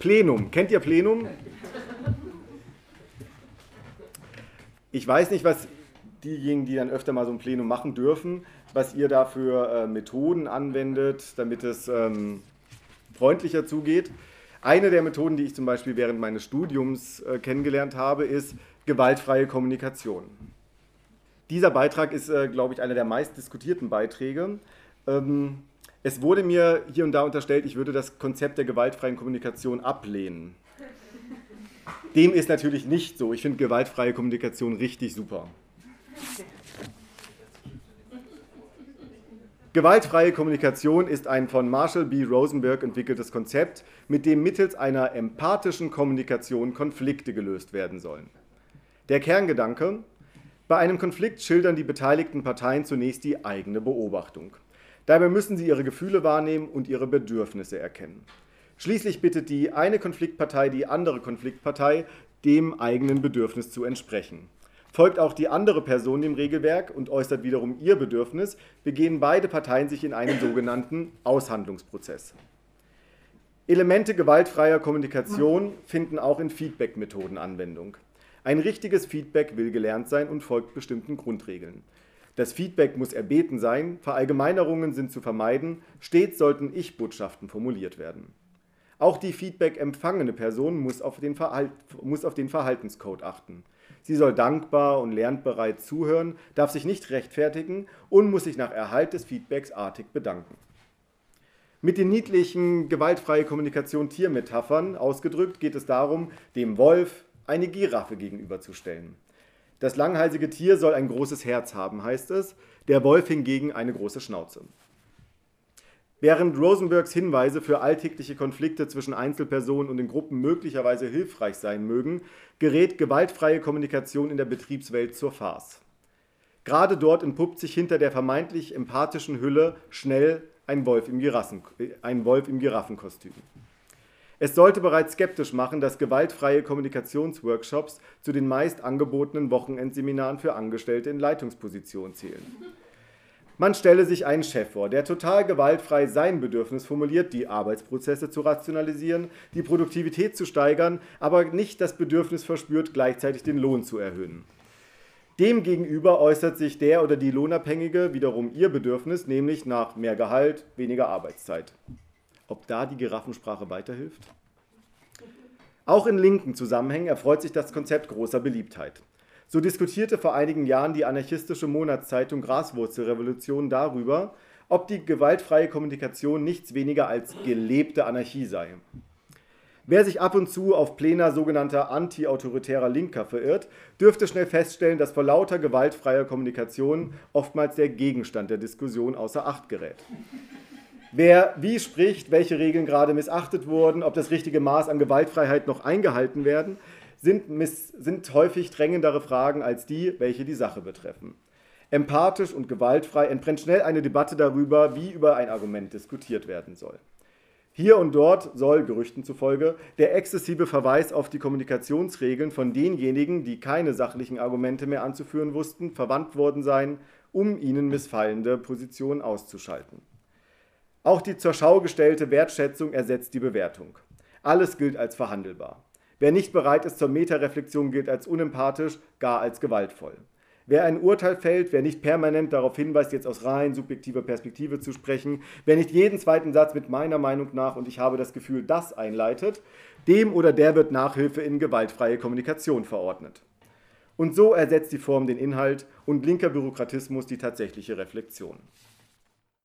Plenum. Kennt ihr Plenum? Ich weiß nicht, was diejenigen, die dann öfter mal so ein Plenum machen dürfen, was ihr da für äh, Methoden anwendet, damit es ähm, freundlicher zugeht. Eine der Methoden, die ich zum Beispiel während meines Studiums äh, kennengelernt habe, ist gewaltfreie Kommunikation. Dieser Beitrag ist, äh, glaube ich, einer der meist diskutierten Beiträge. Ähm, es wurde mir hier und da unterstellt, ich würde das Konzept der gewaltfreien Kommunikation ablehnen. Dem ist natürlich nicht so. Ich finde gewaltfreie Kommunikation richtig super. Gewaltfreie Kommunikation ist ein von Marshall B. Rosenberg entwickeltes Konzept, mit dem mittels einer empathischen Kommunikation Konflikte gelöst werden sollen. Der Kerngedanke, bei einem Konflikt schildern die beteiligten Parteien zunächst die eigene Beobachtung. Dabei müssen sie ihre Gefühle wahrnehmen und ihre Bedürfnisse erkennen. Schließlich bittet die eine Konfliktpartei die andere Konfliktpartei, dem eigenen Bedürfnis zu entsprechen. Folgt auch die andere Person dem Regelwerk und äußert wiederum ihr Bedürfnis, begehen beide Parteien sich in einen sogenannten Aushandlungsprozess. Elemente gewaltfreier Kommunikation finden auch in Feedback-Methoden Anwendung. Ein richtiges Feedback will gelernt sein und folgt bestimmten Grundregeln. Das Feedback muss erbeten sein, Verallgemeinerungen sind zu vermeiden, stets sollten Ich-Botschaften formuliert werden. Auch die Feedback empfangene Person muss auf, den muss auf den Verhaltenscode achten. Sie soll dankbar und lernbereit zuhören, darf sich nicht rechtfertigen und muss sich nach Erhalt des Feedbacks artig bedanken. Mit den niedlichen gewaltfreie Kommunikation Tiermetaphern ausgedrückt geht es darum, dem Wolf eine Giraffe gegenüberzustellen. Das langhalsige Tier soll ein großes Herz haben, heißt es, der Wolf hingegen eine große Schnauze. Während Rosenbergs Hinweise für alltägliche Konflikte zwischen Einzelpersonen und in Gruppen möglicherweise hilfreich sein mögen, gerät gewaltfreie Kommunikation in der Betriebswelt zur Farce. Gerade dort entpuppt sich hinter der vermeintlich empathischen Hülle schnell ein Wolf im, Giraffen, ein Wolf im Giraffenkostüm. Es sollte bereits skeptisch machen, dass gewaltfreie Kommunikationsworkshops zu den meist angebotenen Wochenendseminaren für Angestellte in Leitungspositionen zählen. Man stelle sich einen Chef vor, der total gewaltfrei sein Bedürfnis formuliert, die Arbeitsprozesse zu rationalisieren, die Produktivität zu steigern, aber nicht das Bedürfnis verspürt, gleichzeitig den Lohn zu erhöhen. Demgegenüber äußert sich der oder die Lohnabhängige wiederum ihr Bedürfnis, nämlich nach mehr Gehalt, weniger Arbeitszeit. Ob da die Giraffensprache weiterhilft? Auch in linken Zusammenhängen erfreut sich das Konzept großer Beliebtheit. So diskutierte vor einigen Jahren die anarchistische Monatszeitung Graswurzelrevolution darüber, ob die gewaltfreie Kommunikation nichts weniger als gelebte Anarchie sei. Wer sich ab und zu auf Pläne sogenannter anti-autoritärer Linker verirrt, dürfte schnell feststellen, dass vor lauter gewaltfreier Kommunikation oftmals der Gegenstand der Diskussion außer Acht gerät. Wer wie spricht, welche Regeln gerade missachtet wurden, ob das richtige Maß an Gewaltfreiheit noch eingehalten werden, sind, sind häufig drängendere Fragen als die, welche die Sache betreffen. Empathisch und gewaltfrei entbrennt schnell eine Debatte darüber, wie über ein Argument diskutiert werden soll. Hier und dort soll, Gerüchten zufolge, der exzessive Verweis auf die Kommunikationsregeln von denjenigen, die keine sachlichen Argumente mehr anzuführen wussten, verwandt worden sein, um ihnen missfallende Positionen auszuschalten. Auch die zur Schau gestellte Wertschätzung ersetzt die Bewertung. Alles gilt als verhandelbar. Wer nicht bereit ist zur Metareflexion, gilt als unempathisch, gar als gewaltvoll. Wer ein Urteil fällt, wer nicht permanent darauf hinweist, jetzt aus rein subjektiver Perspektive zu sprechen, wer nicht jeden zweiten Satz mit meiner Meinung nach und ich habe das Gefühl, das einleitet, dem oder der wird Nachhilfe in gewaltfreie Kommunikation verordnet. Und so ersetzt die Form den Inhalt und linker Bürokratismus die tatsächliche Reflexion.